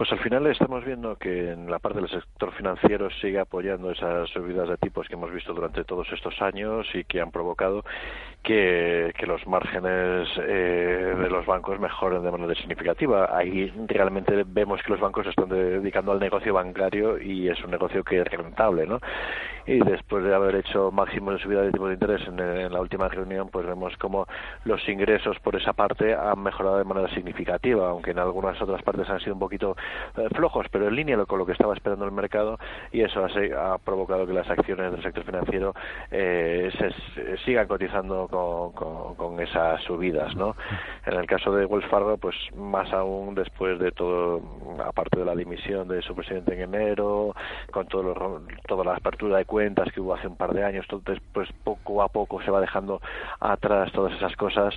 Pues al final estamos viendo que en la parte del sector financiero sigue apoyando esas subidas de tipos que hemos visto durante todos estos años y que han provocado que, los márgenes eh, de los bancos mejoren de manera significativa. Ahí realmente vemos que los bancos se están dedicando al negocio bancario y es un negocio que es rentable, ¿no? Y después de haber hecho máximo de subida de tipos de interés en, la última reunión, pues vemos como los ingresos por esa parte han mejorado de manera significativa, aunque en algunas otras partes han sido un poquito eh, flojos, pero en línea con lo que estaba esperando el mercado y eso ha, provocado que las acciones del sector financiero eh, se, sigan cotizando con, esas subidas, ¿no? En el caso de Wells Fargo, pues más aún después de todo, aparte de la dimisión de su presidente en enero, con todo toda la apertura de cuentas que hubo hace un par de años, entonces pues poco a poco se va dejando atrás todas esas cosas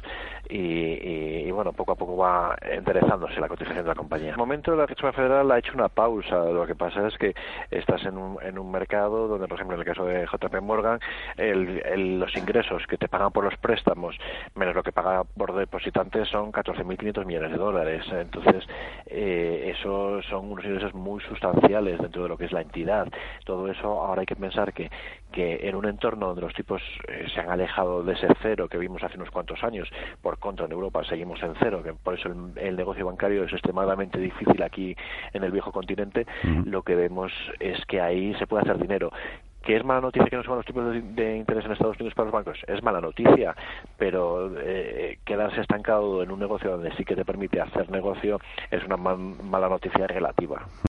y, bueno, poco a poco va enderezándose la cotización de la compañía. En el momento la Reserva Federal ha hecho una pausa. Lo que pasa es que estás en un, en un mercado donde, por ejemplo, en el caso de JP Morgan, el, los ingresos que te pagan por los préstamos menos lo que paga por depositantes son 14.500 millones de dólares. Entonces, eh, eso son unos ingresos muy sustanciales dentro de lo que es la entidad. Todo eso ahora hay que pensar que, que en un entorno donde los tipos eh, se han alejado de ese cero que vimos hace unos cuantos años, por contra en Europa seguimos en cero, que por eso el negocio bancario es extremadamente difícil aquí en el viejo continente, lo que vemos es que ahí se puede hacer dinero. ¿Que es mala noticia que no suban los tipos de, interés en Estados Unidos para los bancos? Es mala noticia, pero eh, quedarse estancado en un negocio donde sí que te permite hacer negocio es una mala noticia relativa.